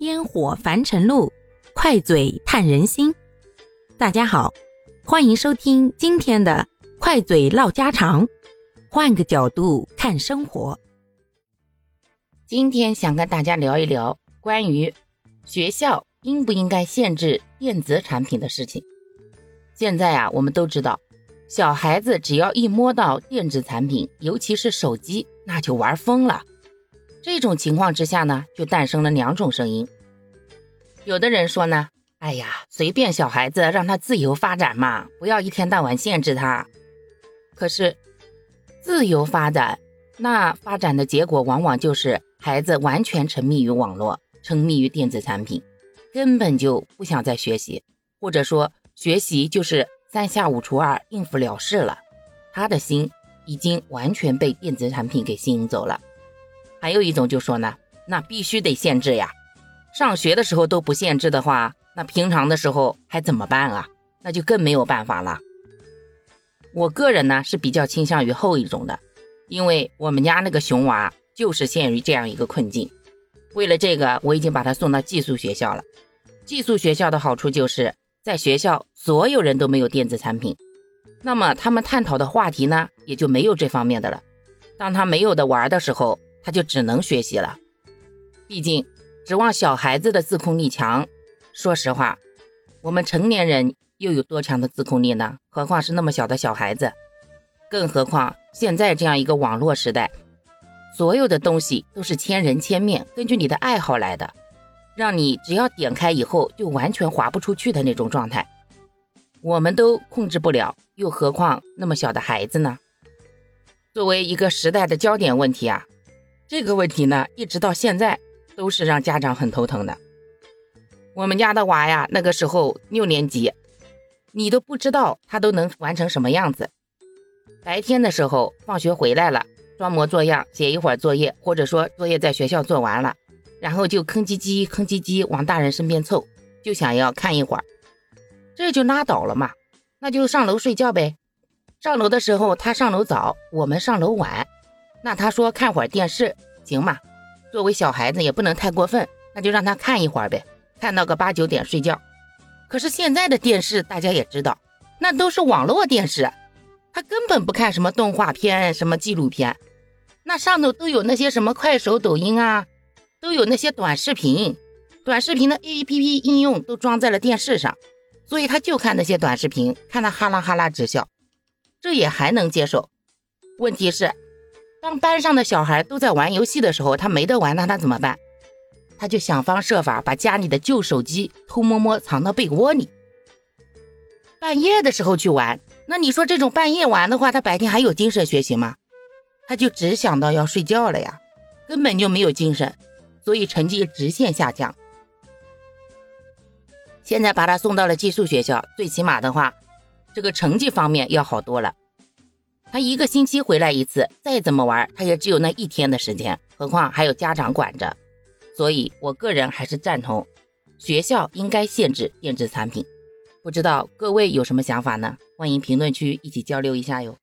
烟火凡尘路，快嘴探人心。大家好，欢迎收听今天的快嘴唠家常，换个角度看生活。今天想跟大家聊一聊关于学校应不应该限制电子产品的事情。现在啊，我们都知道，小孩子只要一摸到电子产品，尤其是手机，那就玩疯了。这种情况之下呢，就诞生了两种声音。有的人说呢，哎呀，随便小孩子让他自由发展嘛，不要一天到晚限制他。可是，自由发展，那发展的结果往往就是孩子完全沉迷于网络，沉迷于电子产品，根本就不想再学习，或者说学习就是三下五除二应付了事了。他的心已经完全被电子产品给吸引走了。还有一种就说呢，那必须得限制呀，上学的时候都不限制的话，那平常的时候还怎么办啊？那就更没有办法了。我个人呢是比较倾向于后一种的，因为我们家那个熊娃就是陷于这样一个困境。为了这个，我已经把他送到寄宿学校了。寄宿学校的好处就是在学校所有人都没有电子产品，那么他们探讨的话题呢也就没有这方面的了。当他没有的玩的时候。他就只能学习了，毕竟指望小孩子的自控力强。说实话，我们成年人又有多强的自控力呢？何况是那么小的小孩子？更何况现在这样一个网络时代，所有的东西都是千人千面，根据你的爱好来的，让你只要点开以后就完全划不出去的那种状态，我们都控制不了，又何况那么小的孩子呢？作为一个时代的焦点问题啊！这个问题呢，一直到现在都是让家长很头疼的。我们家的娃呀，那个时候六年级，你都不知道他都能完成什么样子。白天的时候，放学回来了，装模作样写一会儿作业，或者说作业在学校做完了，然后就吭叽叽吭叽叽往大人身边凑，就想要看一会儿，这就拉倒了嘛。那就上楼睡觉呗。上楼的时候他上楼早，我们上楼晚。那他说看会儿电视行吗？作为小孩子也不能太过分，那就让他看一会儿呗，看到个八九点睡觉。可是现在的电视大家也知道，那都是网络电视，他根本不看什么动画片、什么纪录片，那上头都有那些什么快手、抖音啊，都有那些短视频，短视频的 APP 应用都装在了电视上，所以他就看那些短视频，看他哈啦哈啦直笑，这也还能接受。问题是。当班上的小孩都在玩游戏的时候，他没得玩，那他怎么办？他就想方设法把家里的旧手机偷摸摸藏到被窝里。半夜的时候去玩，那你说这种半夜玩的话，他白天还有精神学习吗？他就只想到要睡觉了呀，根本就没有精神，所以成绩直线下降。现在把他送到了寄宿学校，最起码的话，这个成绩方面要好多了。他一个星期回来一次，再怎么玩，他也只有那一天的时间，何况还有家长管着。所以，我个人还是赞同学校应该限制电子产品。不知道各位有什么想法呢？欢迎评论区一起交流一下哟。